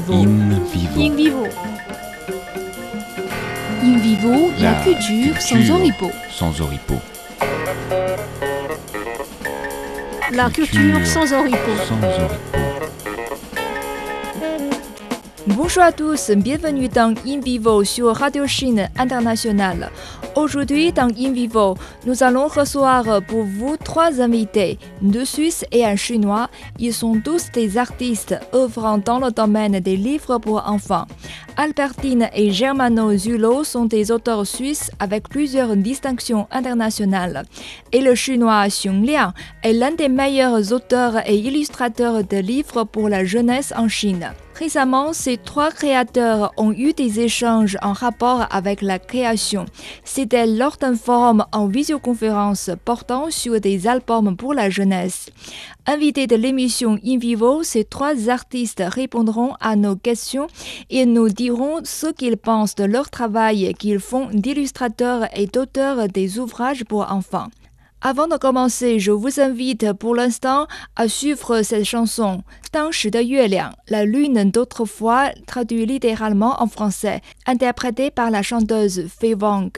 vivo. In vivo. In vivo. In vivo, la, La culture sans oripeau. Sans oripeau. La culture sans oripeau. Sans oripeau. Bonjour à tous, bienvenue dans In Vivo sur Radio Chine Internationale. Aujourd'hui, dans In Vivo, nous allons recevoir pour vous trois invités, deux Suisses et un Chinois. Ils sont tous des artistes œuvrant dans le domaine des livres pour enfants. Albertine et Germano Zulo sont des auteurs suisses avec plusieurs distinctions internationales. Et le Chinois Xiong Liang est l'un des meilleurs auteurs et illustrateurs de livres pour la jeunesse en Chine. Récemment, ces trois créateurs ont eu des échanges en rapport avec la création. C'était lors d'un forum en visioconférence portant sur des albums pour la jeunesse. Invités de l'émission In Vivo, ces trois artistes répondront à nos questions et nous diront ce qu'ils pensent de leur travail qu'ils font d'illustrateurs et d'auteurs des ouvrages pour enfants. Avant de commencer, je vous invite pour l'instant à suivre cette chanson. Dans de Yueliang, la lune d'autrefois, traduit littéralement en français, interprétée par la chanteuse Fei Wang.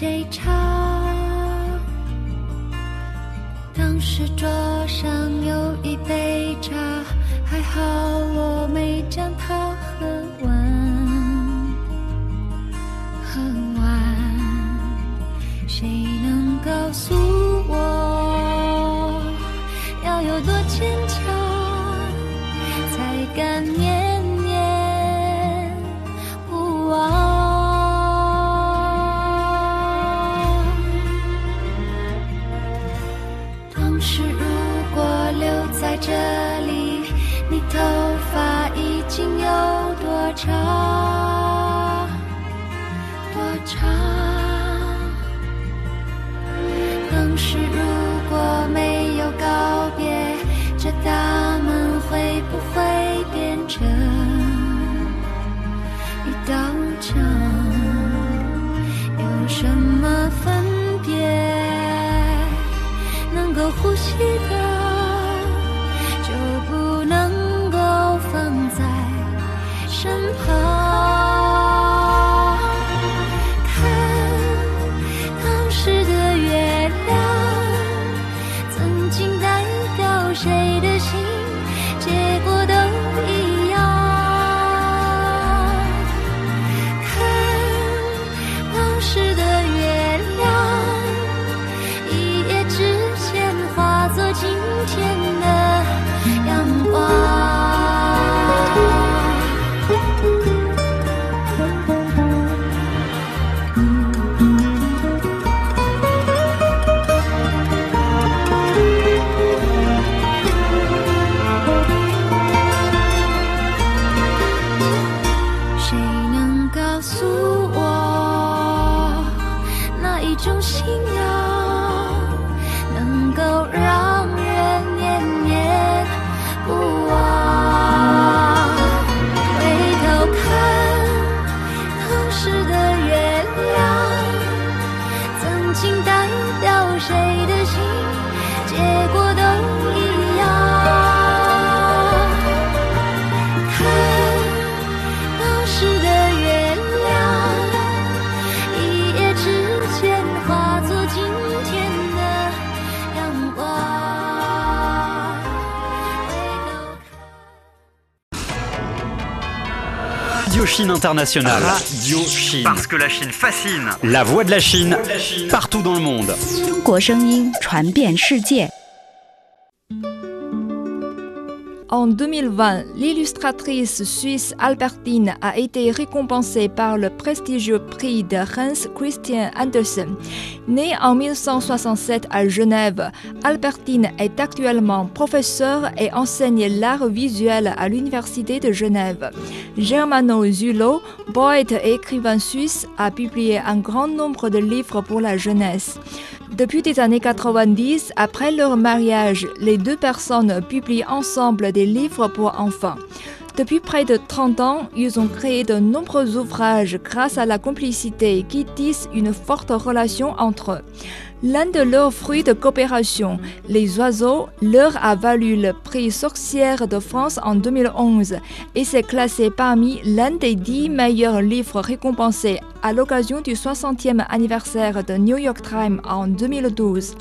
谁唱。当时桌上有一杯呼吸的，诉我，哪一种信仰。Chine Internationale. Radio Chine. Parce que la Chine fascine. La voix de la Chine, partout dans le monde. En 2020, l'illustratrice suisse Albertine a été récompensée par le prestigieux prix de Hans Christian Andersen. Née en 1967 à Genève, Albertine est actuellement professeure et enseigne l'art visuel à l'Université de Genève. Germano Zulo, poète et écrivain suisse, a publié un grand nombre de livres pour la jeunesse. Depuis les années 90, après leur mariage, les deux personnes publient ensemble des livres pour enfants. Depuis près de 30 ans, ils ont créé de nombreux ouvrages grâce à la complicité qui tisse une forte relation entre eux. L'un de leurs fruits de coopération, Les oiseaux, leur a valu le prix Sorcière de France en 2011 et s'est classé parmi l'un des dix meilleurs livres récompensés à l'occasion du 60e anniversaire de New York Times en 2012.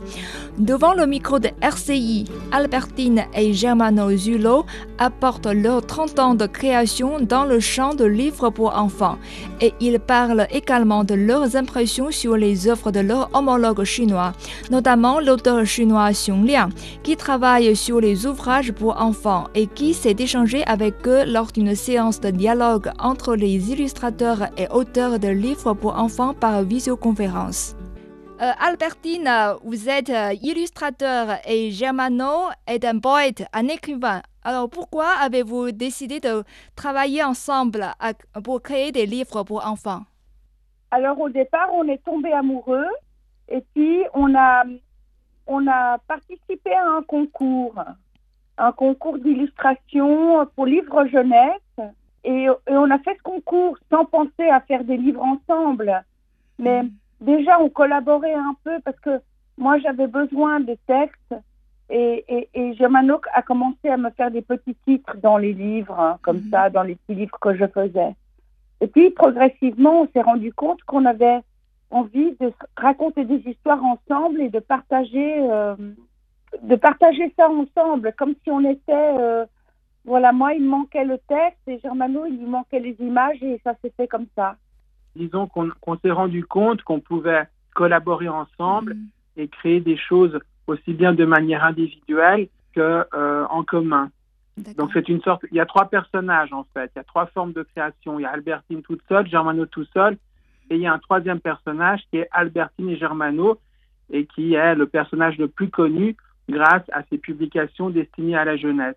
Devant le micro de RCI, Albertine et Germano Zulo apportent leurs 30 ans de création dans le champ de livres pour enfants et ils parlent également de leurs impressions sur les œuvres de leurs homologues chinois, notamment l'auteur chinois Xiong Liang, qui travaille sur les ouvrages pour enfants et qui s'est échangé avec eux lors d'une séance de dialogue entre les illustrateurs et auteurs de livres pour enfants par visioconférence. Euh, Albertine, vous êtes euh, illustrateur et Germano est un poète, un écrivain. Alors pourquoi avez-vous décidé de travailler ensemble à- pour créer des livres pour enfants? Alors au départ, on est tombé amoureux et puis on a, on a participé à un concours, un concours d'illustration pour livres jeunesse. Et, et on a fait ce concours sans penser à faire des livres ensemble. Mais déjà, on collaborait un peu parce que moi, j'avais besoin de textes et, et, et Germano a commencé à me faire des petits titres dans les livres, hein, comme Mhm. ça, dans les petits livres que je faisais. Et puis, progressivement, on s'est rendu compte qu'on avait envie de raconter des histoires ensemble et de partager, euh, de partager ça ensemble, comme si on était, euh, voilà, moi, il me manquait le texte et Germano, il lui manquait les images et ça s'est fait comme ça. disons qu'on s'est rendu compte qu'on pouvait collaborer ensemble et créer des choses aussi bien de manière individuelle que euh, en commun. Donc c'est une sorte, il y a trois personnages en fait, il y a trois formes de création. Il y a Albertine toute seule, Germano tout seul, et il y a un troisième personnage qui est Albertine et Germano, et qui est le personnage le plus connu grâce à ses publications destinées à la jeunesse.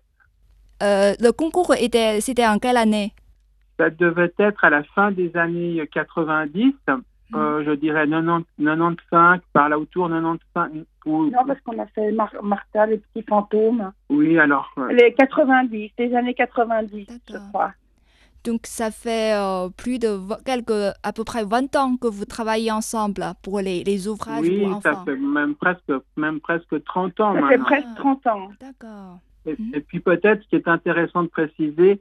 Euh, le concours était, c'était en quelle année? Ça devait être à la fin des années 90, euh, je dirais 90, 95, par là autour 95. Ou, Non, parce qu'on a fait Mar- Martha, les petits fantômes. oui, alors euh, Les 90, les années 90, je D'accord. crois. Donc ça fait euh, plus de quelques, à peu près 20 ans que vous travaillez ensemble pour les, les ouvrages oui, pour ça enfants. fait même presque, même presque 30 ans Ça fait maintenant. presque 30 ans. D'accord. Et, Mhm. et puis peut-être ce qui est intéressant de préciser,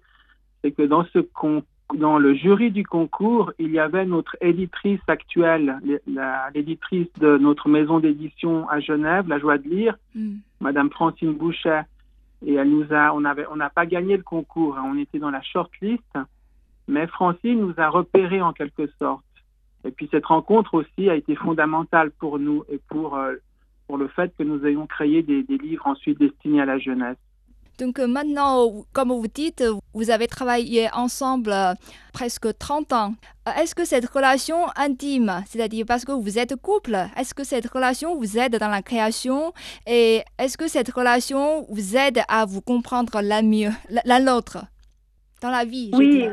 c'est que dans ce con- dans le jury du concours, il y avait notre éditrice actuelle, l'éditrice de notre maison d'édition à Genève, La Joie de lire, Mm. Madame Francine Boucher. Et elle nous a, on avait, on n'a pas gagné le concours, hein, on était dans la shortlist, mais Francine nous a repérés en quelque sorte. Et puis cette rencontre aussi a été fondamentale pour nous et pour euh, pour le fait que nous ayons créé des, des livres ensuite destinés à la jeunesse. Donc euh, maintenant, comme vous dites, vous avez travaillé ensemble euh, presque 30 ans. Euh, Est-ce que cette relation intime, c'est-à-dire parce que vous êtes couple, est-ce que cette relation vous aide dans la création? Et est-ce que cette relation vous aide à vous comprendre l'un mieux, l'un l'autre dans la vie Oui.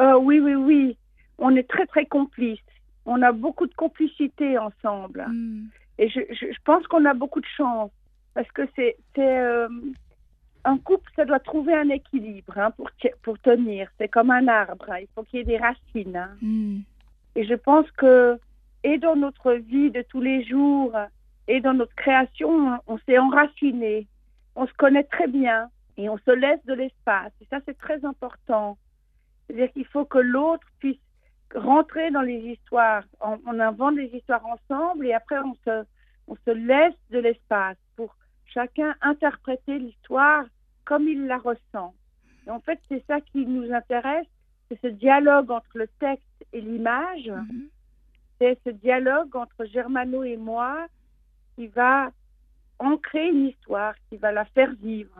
Euh, oui, oui, oui. On est très, très complices. On a beaucoup de complicité ensemble. Mm. Et je, je, je pense qu'on a beaucoup de chance. Parce que c'est. Un couple, ça doit trouver un équilibre hein, pour, pour tenir. C'est comme un arbre. hein. Il faut qu'il y ait des racines. hein. Mm. Et je pense que, et dans notre vie de tous les jours, et dans notre création, on s'est enraciné. On se connaît très bien et on se laisse de l'espace. Et ça, c'est très important. C'est-à-dire qu'il faut que l'autre puisse rentrer dans les histoires. On, on invente des histoires ensemble et après, on se, on se laisse de l'espace pour chacun interpréter l'histoire comme il la ressent. Et en fait, c'est ça qui nous intéresse, c'est ce dialogue entre le texte et l'image. Mhm. C'est ce dialogue entre Germano et moi qui va ancrer une histoire, qui va la faire vivre.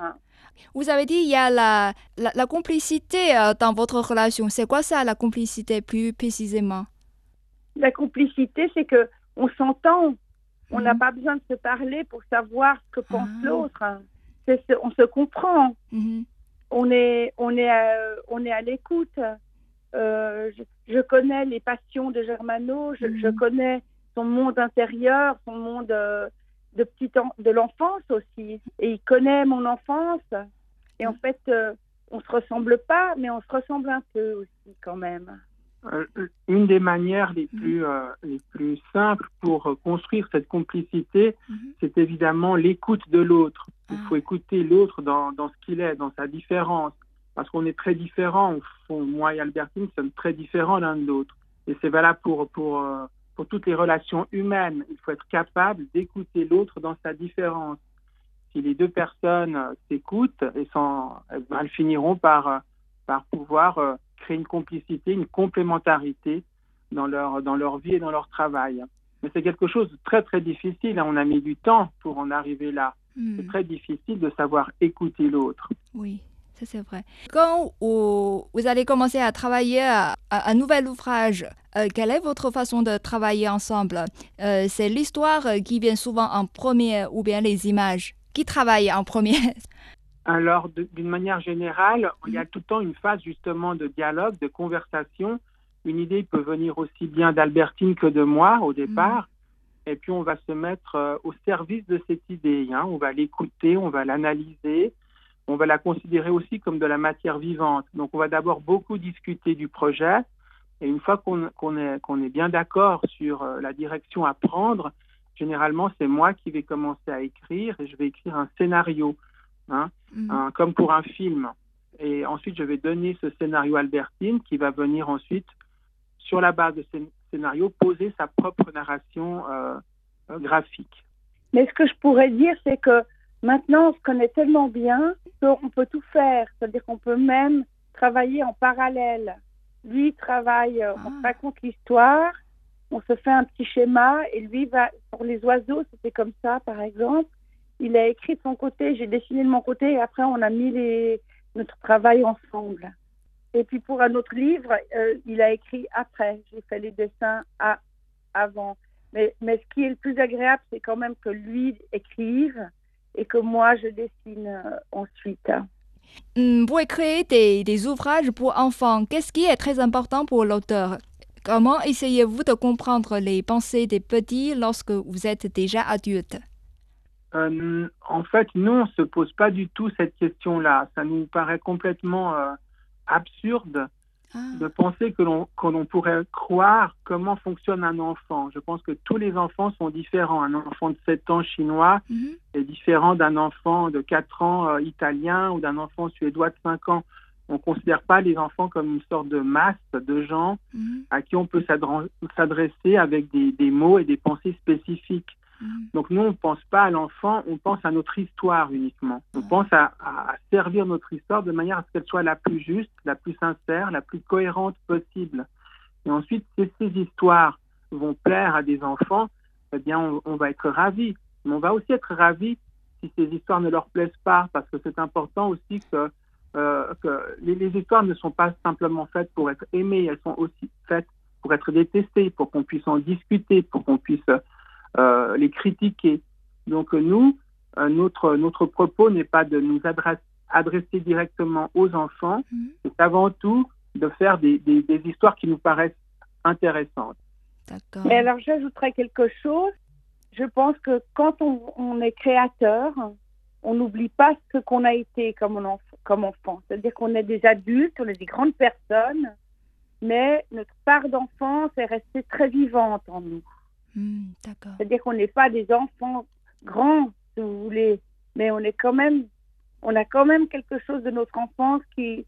Vous avez dit il y a la, la, la complicité euh, dans votre relation. C'est quoi ça, la complicité plus précisément? La complicité, c'est que on s'entend. On n'a Mhm. pas besoin de se parler pour savoir ce que pense Ah. l'autre. Ce- on se comprend. Mhm. On est, on est, à, on est à l'écoute. Euh, je, je connais les passions de Germano. Je, je Mhm. connais son monde intérieur, son monde euh, de petit de l'enfance aussi. Et il connaît mon enfance. Et en fait, euh, on se ressemble pas, mais on se ressemble un peu aussi quand même. Euh, une des manières les plus, les plus simples pour construire cette complicité, c'est évidemment l'écoute de l'autre. Il ah. faut écouter l'autre dans, dans, ce qu'il est, dans sa différence. Parce qu'on est très différents. Moi et Albertine sommes très différents l'un de l'autre. Et c'est valable pour, pour, pour toutes les relations humaines. Il faut être capable d'écouter l'autre dans sa différence. Si les deux personnes euh, s'écoutent, elles finiront par, euh, par pouvoir euh, créer une complicité, une complémentarité dans leur, dans leur vie et dans leur travail. Mais c'est quelque chose de très très difficile. On a mis du temps pour en arriver là. Hmm. C'est très difficile de savoir écouter l'autre. Oui c'est vrai. Quand vous, allez commencer à travailler à, un nouvel ouvrage, euh, quelle est votre façon de travailler ensemble? Euh, C'est l'histoire qui vient souvent en premier ou bien les images? Qui travaille en premier? Alors, d'une manière générale, il y a tout le temps une phase justement de dialogue, de conversation. Une idée peut venir aussi bien d'Albertine que de moi au départ. Et puis, on va se mettre euh, au service de cette idée. Hein. On va l'écouter, on va l'analyser on va la considérer aussi comme de la matière vivante. Donc, on va d'abord beaucoup discuter du projet. Et une fois qu'on est, bien d'accord sur euh, la direction à prendre, généralement, c'est moi qui vais commencer à écrire et je vais écrire un scénario, hein, mm. comme pour un film. Et ensuite, je vais donner ce scénario à Albertine qui va venir ensuite, sur la base de ce scénario, poser sa propre narration euh, graphique. Mais ce que je pourrais dire, c'est que Maintenant, on se connaît tellement bien qu'on peut tout faire. C'est-à-dire qu'on peut même travailler en parallèle. Lui travaille, euh, on ah. raconte l'histoire, on se fait un petit schéma et lui va, pour les oiseaux, c'était comme ça par exemple. Il a écrit de son côté, j'ai dessiné de mon côté et après on a mis les, notre travail ensemble. Et puis pour un autre livre, euh, il a écrit après. J'ai fait les dessins à, avant. Mais, mais ce qui est le plus agréable, c'est quand même que lui écrive et que moi je dessine euh, ensuite. Hmm, vous écrivez des, des ouvrages pour enfants. Qu'est-ce qui est très important pour l'auteur? Comment essayez-vous de comprendre les pensées des petits lorsque vous êtes déjà adulte? Euh, En fait, nous, on ne se pose pas du tout cette question-là. Ça nous paraît complètement euh, absurde ah. de penser que l'on pourrait croire comment fonctionne un enfant. Je pense que tous les enfants sont différents. Un enfant de 7 ans chinois mhm. est différent d'un enfant de 4 ans euh, italien ou d'un enfant suédois de 5 ans. On ne considère pas les enfants comme une sorte de masse de gens mhm. à qui on peut s'adresser avec des, mots et des pensées spécifiques. Mm. Donc nous, on ne pense pas à l'enfant, on pense à notre histoire uniquement. On pense à, servir notre histoire de manière à ce qu'elle soit la plus juste, la plus sincère, la plus cohérente possible. Et ensuite, si ces histoires vont plaire à des enfants, eh bien, on, va être ravis. Mais on va aussi être ravis si ces histoires ne leur plaisent pas, parce que c'est important aussi que, euh, les, les, histoires ne sont pas simplement faites pour être aimées, elles sont aussi faites pour être détestées, pour qu'on puisse en discuter, pour qu'on puisse les critiquer. Donc nous, euh, notre, notre propos n'est pas de nous adresser, directement aux enfants, mhm. c'est avant tout de faire des, des, histoires qui nous paraissent intéressantes. Mais alors j'ajouterais quelque chose. Je pense que quand on, est créateur, on n'oublie pas ce qu'on a été comme, on comme enfant. C'est-à-dire qu'on est des adultes, on est des grandes personnes, mais notre part d'enfance est restée très vivante en nous. Hmm, C'est-à-dire qu'on n'est pas des enfants grands, si vous voulez, mais on a quand même quelque chose de notre enfance qui,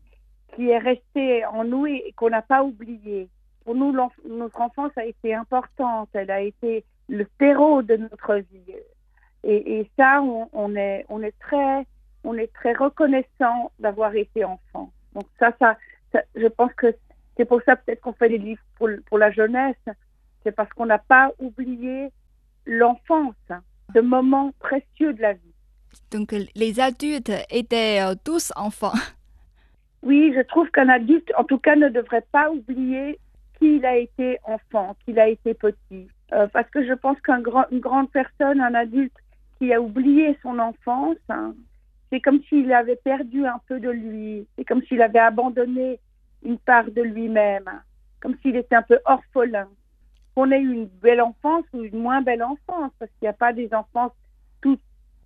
est resté en nous et, qu'on n'a pas oublié. Pour nous, notre enfance a été importante, elle a été le terreau de notre vie. Et, ça, on, est, très, on reconnaissant d'avoir été enfant. Donc ça, je pense que c'est pour ça peut-être qu'on fait des livres pour la jeunesse, c'est parce qu'on n'a pas oublié l'enfance, ce moment précieux de la vie. Donc les adultes étaient euh, tous enfants. Oui, je trouve qu'un adulte, en tout cas, ne devrait pas oublier qu'il a été enfant, qu'il a été petit. Euh, parce que je pense qu'une grand, grande personne, un adulte qui a oublié son enfance, hein, c'est comme s'il avait perdu un peu de lui. C'est comme s'il avait abandonné une part de lui-même, comme s'il était un peu orphelin. Qu'on ait eu une belle enfance ou une moins belle enfance, parce qu'il n'y a pas des enfances toutes,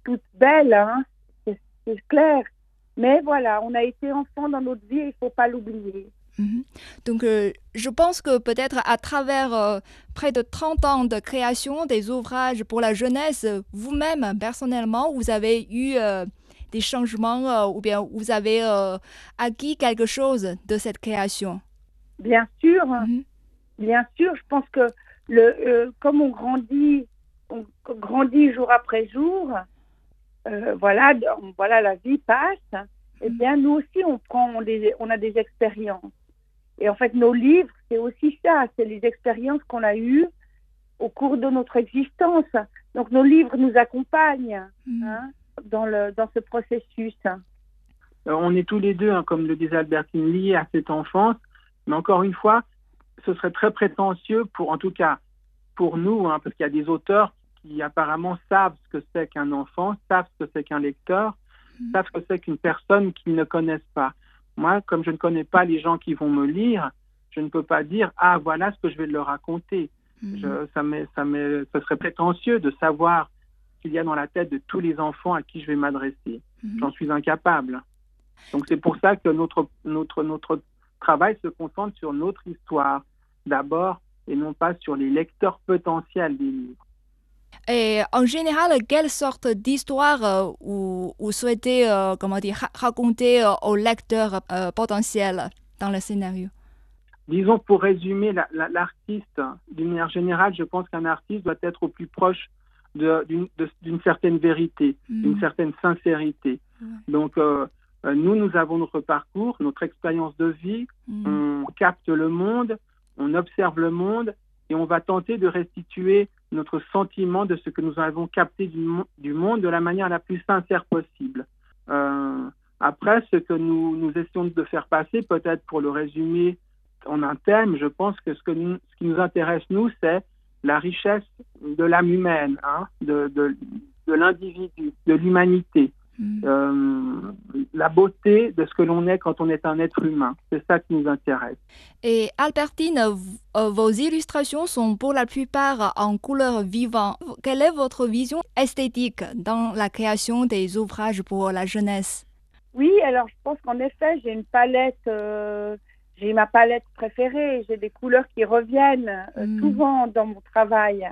toutes belles, hein, c'est clair. Mais voilà, on a été enfant dans notre vie et il ne faut pas l'oublier. Mhm. Donc, euh, je pense que peut-être à travers euh, près de 30 ans de création des ouvrages pour la jeunesse, vous-même, personnellement, vous avez eu euh, des changements ou bien vous avez acquis quelque chose de cette création? Bien sûr, mhm. Bien sûr. Je pense que le, comme on grandit, on grandit jour après jour, voilà, voilà, la vie passe. Eh bien, nous aussi, on prend des, on a des expériences. Et en fait, nos livres, c'est aussi ça, c'est les expériences qu'on a eues au cours de notre existence. Donc nos livres nous accompagnent hein, dans, le, dans ce processus. Euh, on est tous les deux, hein, comme le disait Albertine, liés à cette enfance. Mais encore une fois, ce serait très prétentieux pour, en tout cas, pour nous, hein, parce qu'il y a des auteurs qui apparemment savent ce que c'est qu'un enfant, savent ce que c'est qu'un lecteur, mm. savent ce que c'est qu'une personne qu'ils ne connaissent pas. Moi, comme je ne connais pas les gens qui vont me lire, je ne peux pas dire ah voilà ce que je vais leur raconter. Mhm. ça, ça, ça serait prétentieux de savoir ce qu'il y a dans la tête de tous les enfants à qui je vais m'adresser. Mhm. J'en suis incapable. Donc c'est pour ça que notre, notre, notre travail se concentre sur notre histoire d'abord et non pas sur les lecteurs potentiels des livres. Et en général, quelle sorte d'histoire euh, vous, souhaitez euh, comment dire, raconter euh, aux lecteurs potentiels dans le scénario? Disons, pour résumer, l'artiste, d'une manière générale, je pense qu'un artiste doit être au plus proche d'une certaine vérité, mm. d'une certaine sincérité. Donc, nous, nous avons notre parcours, notre expérience de vie, mm. on capte le monde, on observe le monde et on va tenter de restituer notre sentiment de ce que nous avons capté du, du monde de la manière la plus sincère possible. Euh, après, ce que nous, nous essayons de faire passer, peut-être pour le résumer en un thème, je pense que ce, que ce qui nous intéresse, nous, c'est la richesse de l'âme humaine, hein, de, de, de l'individu, de l'humanité. Mm. Euh, la beauté de ce que l'on est quand on est un être humain. C'est ça qui nous intéresse. Et Albertine, euh, vos illustrations sont pour la plupart en couleur vivante. Quelle est votre vision esthétique dans la création des ouvrages pour la jeunesse? Oui, alors je pense qu'en effet, j'ai une palette. Euh, j'ai ma palette préférée, j'ai des couleurs qui reviennent mm. souvent dans mon travail,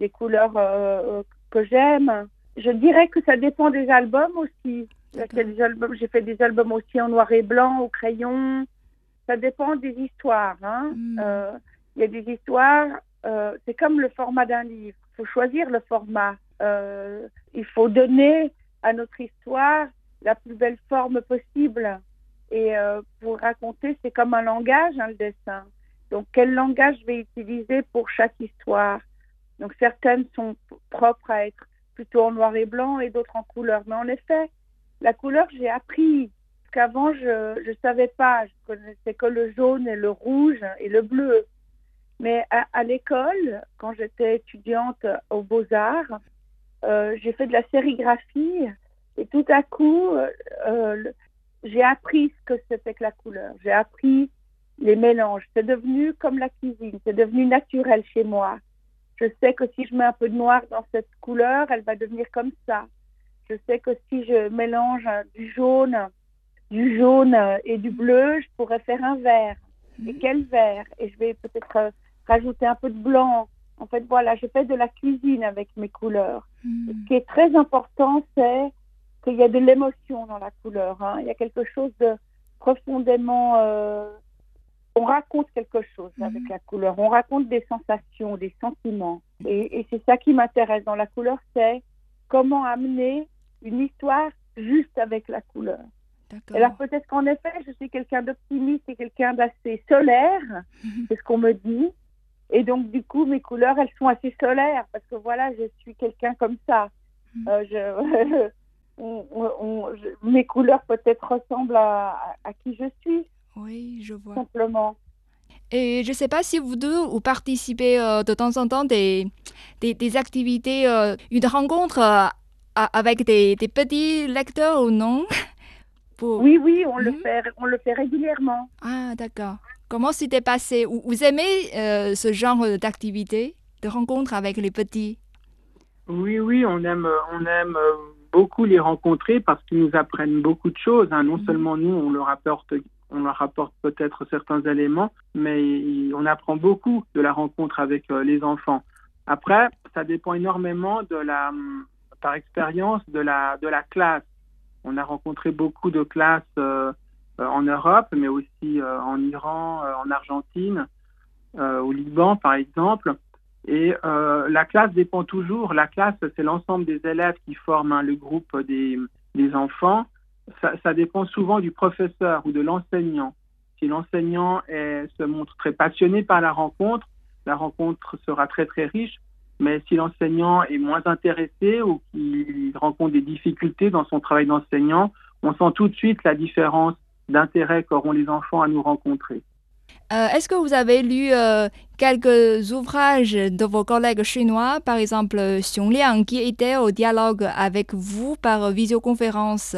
des couleurs que j'aime. Je dirais que ça dépend des albums aussi. J'ai fait des albums aussi en noir et blanc, au crayon. Ça dépend des histoires. Hein. Hmm. Euh, il y a des histoires, euh, c'est comme le format d'un livre. Il faut choisir le format. Euh, il faut donner à notre histoire la plus belle forme possible. Et pour raconter, c'est comme un langage, hein, le dessin. Donc, quel langage je vais utiliser pour chaque histoire? Donc, certaines sont propres à être plutôt en noir et blanc et d'autres en couleur. Mais en effet, la couleur, j'ai appris. Parce qu'avant, je ne savais pas. Je connaissais que le jaune et le rouge et le bleu. Mais à, l'école, quand j'étais étudiante aux Beaux-Arts, euh, j'ai fait de la sérigraphie et tout à coup, euh, j'ai appris ce que c'était que la couleur. J'ai appris les mélanges. C'est devenu comme la cuisine, c'est devenu naturel chez moi. Je sais que si je mets un peu de noir dans cette couleur, elle va devenir comme ça. Je sais que si je mélange du jaune, du jaune et du bleu, je pourrais faire un vert. Et quel vert? Et je vais peut-être euh, rajouter un peu de blanc. En fait, voilà, je fais de la cuisine avec mes couleurs. Hmm. Ce qui est très important, c'est qu'il y a de l'émotion dans la couleur. Hein. Il y a quelque chose de profondément euh, on raconte quelque chose avec mhm. la couleur, on raconte des sensations, des sentiments. Et, c'est ça qui m'intéresse dans la couleur, c'est comment amener une histoire juste avec la couleur. Alors peut-être qu'en effet, je suis quelqu'un d'optimiste et quelqu'un d'assez solaire, mhm. c'est ce qu'on me dit. Et donc du coup, mes couleurs, elles sont assez solaires parce que voilà, je suis quelqu'un comme ça. Mhm. Euh, mes couleurs peut-être ressemblent à qui je suis. Oui, je vois. Simplement. Et je ne sais pas si vous deux, vous participez euh, de temps en temps des, des, des activités, euh, une rencontre euh, avec des, des, petits lecteurs ou non? Oui, oui, on, le hmm? fait, on le fait régulièrement. Ah, d'accord. Comment c'était passé? Vous aimez euh, ce genre d'activité, de rencontre avec les petits? Oui, oui, on aime, on aime beaucoup les rencontrer parce qu'ils nous apprennent beaucoup de choses. Hein. Non mhm. seulement nous, on leur apporte, on leur apporte peut-être certains éléments, mais on apprend beaucoup de la rencontre avec euh, les enfants. Après, ça dépend énormément de la, par expérience, de la, de la classe. On a rencontré beaucoup de classes euh, euh, en Europe, mais aussi en Iran, en Argentine, au Liban, par exemple. Et la classe dépend toujours. La classe, c'est l'ensemble des élèves qui forment hein, le groupe des, des enfants. Ça, dépend souvent du professeur ou de l'enseignant. Si l'enseignant se montre très passionné par la rencontre, la rencontre sera très très riche. Mais si l'enseignant est moins intéressé ou qu'il rencontre des difficultés dans son travail d'enseignant, on sent tout de suite la différence d'intérêt qu'auront les enfants à nous rencontrer. Euh, est-ce que vous avez lu euh, quelques ouvrages de vos collègues chinois, par exemple Xiong Liang, qui était au dialogue avec vous par visioconférence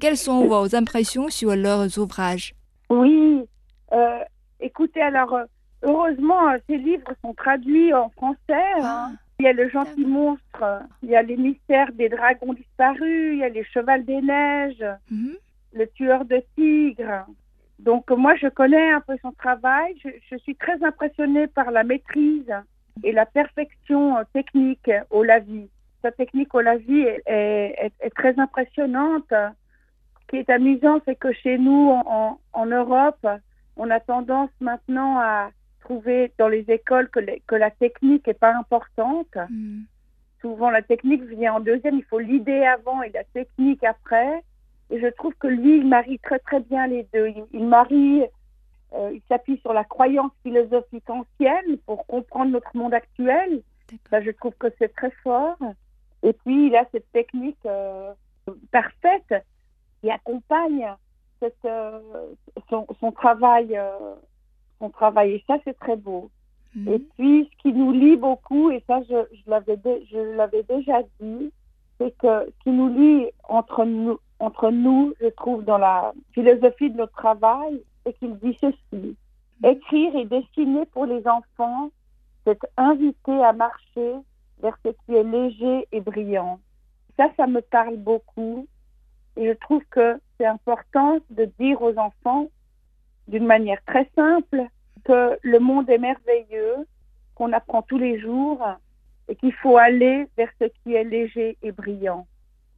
Quelles sont vos impressions sur leurs ouvrages? Oui, euh, écoutez, alors heureusement, ces livres sont traduits en français. Hein. Ah, il y a Le Gentil Monstre, il y a Les Mystères des Dragons Disparus, il y a Les Chevals des Neiges, mhm. Le Tueur de Tigres. Donc moi, je connais un peu son travail. Je, suis très impressionnée par la maîtrise et la perfection euh, technique au lavis. Sa technique au lavis est, très impressionnante. Ce qui est amusant, c'est que chez nous, en, Europe, on a tendance maintenant à trouver dans les écoles que, que la technique n'est pas importante. Mm. Souvent, la technique vient en deuxième. Il faut l'idée avant et la technique après. Et je trouve que lui, il marie très très bien les deux. Il, marie, euh, il s'appuie sur la croyance philosophique ancienne pour comprendre notre monde actuel. je trouve que c'est très fort. Et puis, il a cette technique euh, parfaite qui accompagne cette, euh, son, son, travail. son travail. Et ça, c'est très beau. Mhm. Et puis, ce qui nous lie beaucoup, et ça, je, je l'avais déjà dit, c'est que ce qui nous lie entre nous, entre nous, je trouve, dans la philosophie de notre travail, c'est qu'il dit ceci. Écrire et dessiner pour les enfants, c'est inviter à marcher vers ce qui est léger et brillant. Ça, ça me parle beaucoup. Et je trouve que c'est important de dire aux enfants, d'une manière très simple, que le monde est merveilleux, qu'on apprend tous les jours et qu'il faut aller vers ce qui est léger et brillant.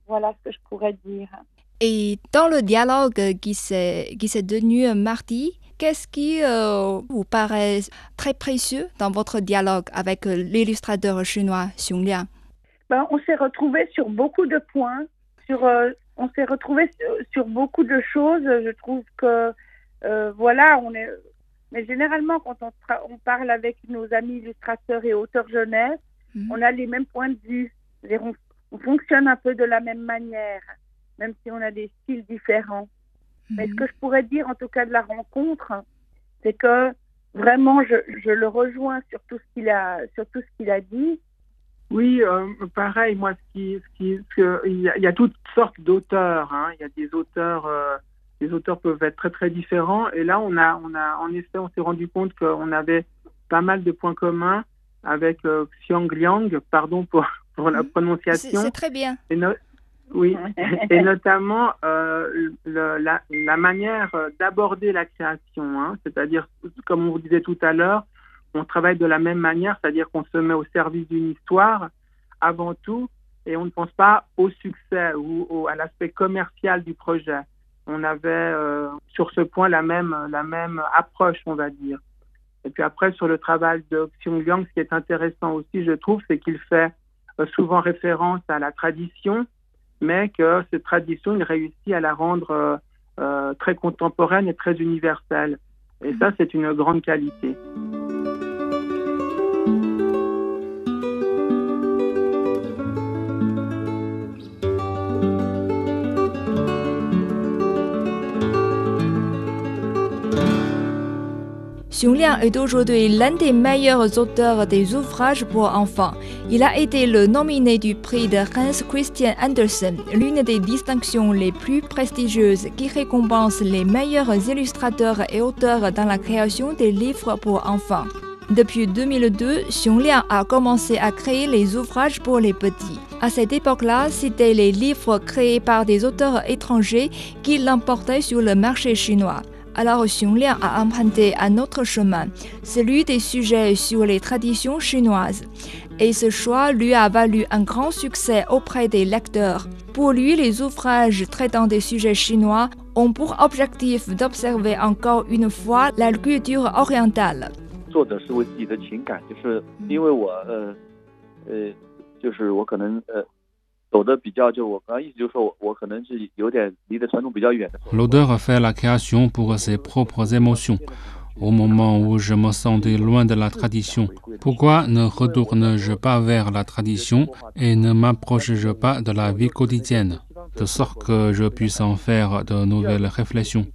Voilà ce que je pourrais dire. Et dans le dialogue qui s'est tenu mardi, qu'est-ce qui euh, vous paraît très précieux dans votre dialogue avec l'illustrateur chinois Xiong Liang ben, On s'est retrouvé sur beaucoup de points, sur, euh, on s'est retrouvé sur, beaucoup de choses. Je trouve que, euh, voilà, on est. Mais généralement, quand on, on, parle avec nos amis illustrateurs et auteurs jeunesse, mhm. on a les mêmes points de vue. on fonctionne un peu de la même manière même si on a des styles différents. Mais ce mhm. que je pourrais dire, en tout cas, de la rencontre, c'est que vraiment, je, je, le rejoins sur tout ce qu'il a, sur tout ce qu'il a dit. Oui, euh, pareil. Moi, ce qui, ce qui, il, y a, il, y a, toutes sortes d'auteurs. Hein. Il y a des auteurs, euh, les auteurs peuvent être très très différents. Et là, on a, on a, en effet, on s'est rendu compte qu'on avait pas mal de points communs avec euh, Xiang Liang, pardon pour, pour la mhm. prononciation. C'est très bien. Et, oui, et notamment euh, le, la, la, manière d'aborder la création, hein, c'est-à-dire, comme on vous disait tout à l'heure, on travaille de la même manière, c'est-à-dire qu'on se met au service d'une histoire avant tout, et on ne pense pas au succès ou à l'aspect commercial du projet. On avait euh, sur ce point la même, la même approche, on va dire. Et puis après, sur le travail de Xiong Liang, ce qui est intéressant aussi, je trouve, c'est qu'il fait euh, souvent référence à la tradition, mais que cette tradition, il réussit à la rendre euh, euh, très contemporaine et très universelle. Et ça, c'est une grande qualité. Liang est aujourd'hui l'un des meilleurs auteurs des ouvrages pour enfants. Il a été le nominé du prix de Hans Christian Andersen, l'une des distinctions les plus prestigieuses qui récompense les meilleurs illustrateurs et auteurs dans la création des livres pour enfants. Depuis 2002, Xiong Liang a commencé à créer les ouvrages pour les petits. À cette époque-là, c'était les livres créés par des auteurs étrangers qui l'emportaient sur le marché chinois. Alors Xiong Liang a emprunté un autre chemin, celui des sujets sur les traditions chinoises. Et ce choix lui a valu un grand succès auprès des lecteurs. Pour lui, les ouvrages traitant des sujets chinois ont pour objectif d'observer encore une fois la culture orientale. 作 L'odeur fait la création pour ses propres émotions. Au moment où je me sentais loin de la tradition, pourquoi ne retourne-je pas vers la tradition et ne m'approche-je pas de la vie quotidienne, de sorte que je puisse en faire de nouvelles réflexions?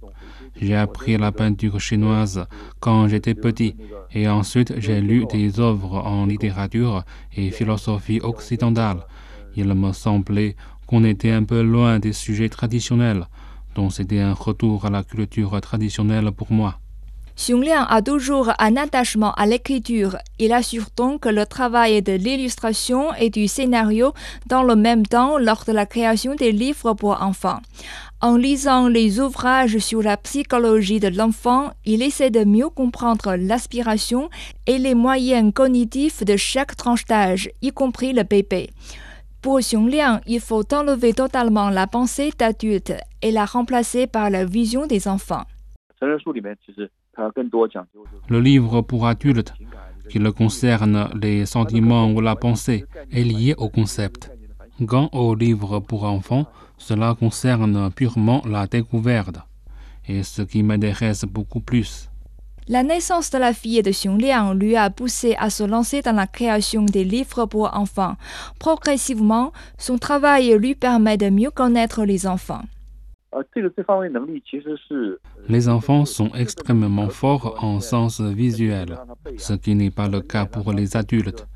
J'ai appris la peinture chinoise quand j'étais petit et ensuite j'ai lu des œuvres en littérature et philosophie occidentale. Il me semblait qu'on était un peu loin des sujets traditionnels, donc c'était un retour à la culture traditionnelle pour moi. Xiong Liang a toujours un attachement à l'écriture. Il assure donc le travail de l'illustration et du scénario dans le même temps lors de la création des livres pour enfants. En lisant les ouvrages sur la psychologie de l'enfant, il essaie de mieux comprendre l'aspiration et les moyens cognitifs de chaque tranche d'âge, y compris le bébé. Pour Xionglang, il faut enlever totalement la pensée d'adulte et la remplacer par la vision des enfants. Le livre pour adultes, qui le concerne les sentiments ou la pensée, est lié au concept. Quant au livre pour enfants, cela concerne purement la découverte, et ce qui m'intéresse beaucoup plus. La naissance de la fille de Xiong Liang lui a poussé à se lancer dans la création des livres pour enfants. Progressivement, son travail lui permet de mieux connaître les enfants. Les enfants sont extrêmement forts en sens visuel, ce qui n'est pas le cas pour les adultes.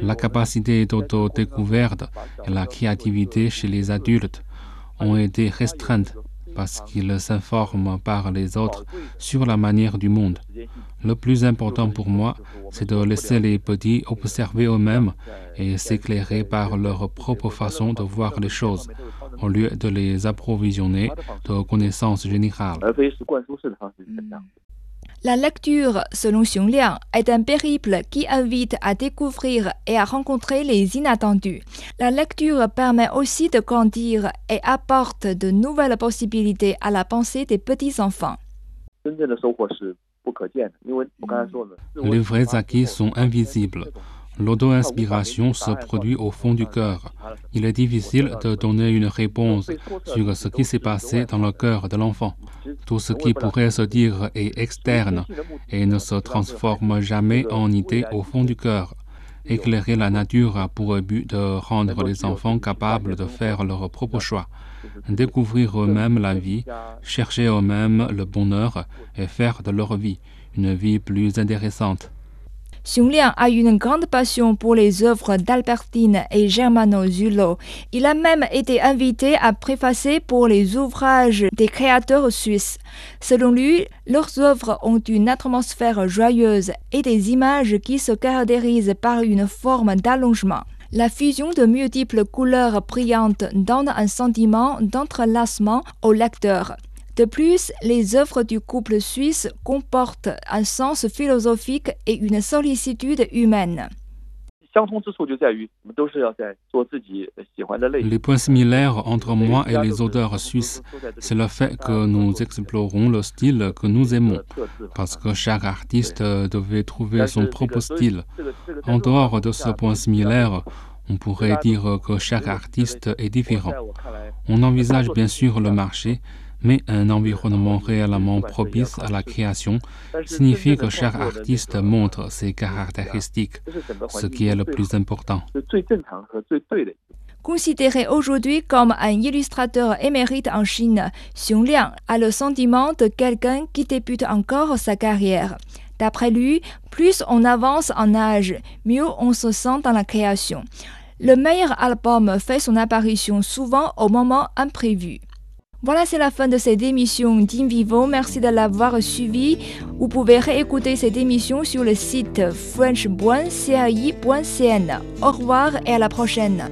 La capacité d'autodécouverte et la créativité chez les adultes ont été restreintes parce qu'ils s'informent par les autres sur la manière du monde. Le plus important pour moi, c'est de laisser les petits observer eux-mêmes et s'éclairer par leur propre façon de voir les choses, au lieu de les approvisionner de connaissances générales. 而非是灌输式的方式成长。 La lecture, selon Xiong Liang, est un périple qui invite à découvrir et à rencontrer les inattendus. La lecture permet aussi de grandir et apporte de nouvelles possibilités à la pensée des petits-enfants. 真正的收获是 Les vrais acquis sont invisibles. L'auto-inspiration se produit au fond du cœur. Il est difficile de donner une réponse sur ce qui s'est passé dans le cœur de l'enfant. Tout ce qui pourrait se dire est externe et ne se transforme jamais en idée au fond du cœur. Éclairer la nature a pour but de rendre les enfants capables de faire leur propre choix, découvrir eux-mêmes la vie, chercher eux-mêmes le bonheur et faire de leur vie une vie plus intéressante. Xiong Liang a une grande passion pour les œuvres d'Albertine et Germano Zulo. Il a même été invité à préfacer pour les ouvrages des créateurs suisses. Selon lui, leurs œuvres ont une atmosphère joyeuse et des images qui se caractérisent par une forme d'allongement. La fusion de multiples couleurs brillantes donne un sentiment d'entrelacement au lecteur. De plus, les œuvres du couple suisse comportent un sens philosophique et une sollicitude humaine. Les points similaires entre moi et les auteurs suisses, c'est le fait que nous explorons le style que nous aimons, parce que chaque artiste devait trouver son propre style. En dehors de ce point similaire, on pourrait dire que chaque artiste est différent. On envisage bien sûr le marché, mais un environnement réellement propice à la création signifie que chaque artiste montre ses caractéristiques, ce qui est le plus important. Considéré aujourd'hui comme un illustrateur émérite en Chine, Xiong Liang a le sentiment de quelqu'un qui débute encore sa carrière. D'après lui, plus on avance en âge, mieux on se sent dans la création. Le meilleur album fait son apparition souvent au moment imprévu. Voilà, c'est la fin de cette émission d'In Vivo. Merci de l'avoir suivi. Vous pouvez réécouter cette émission sur le site french.cai.cn. Au revoir et à la prochaine.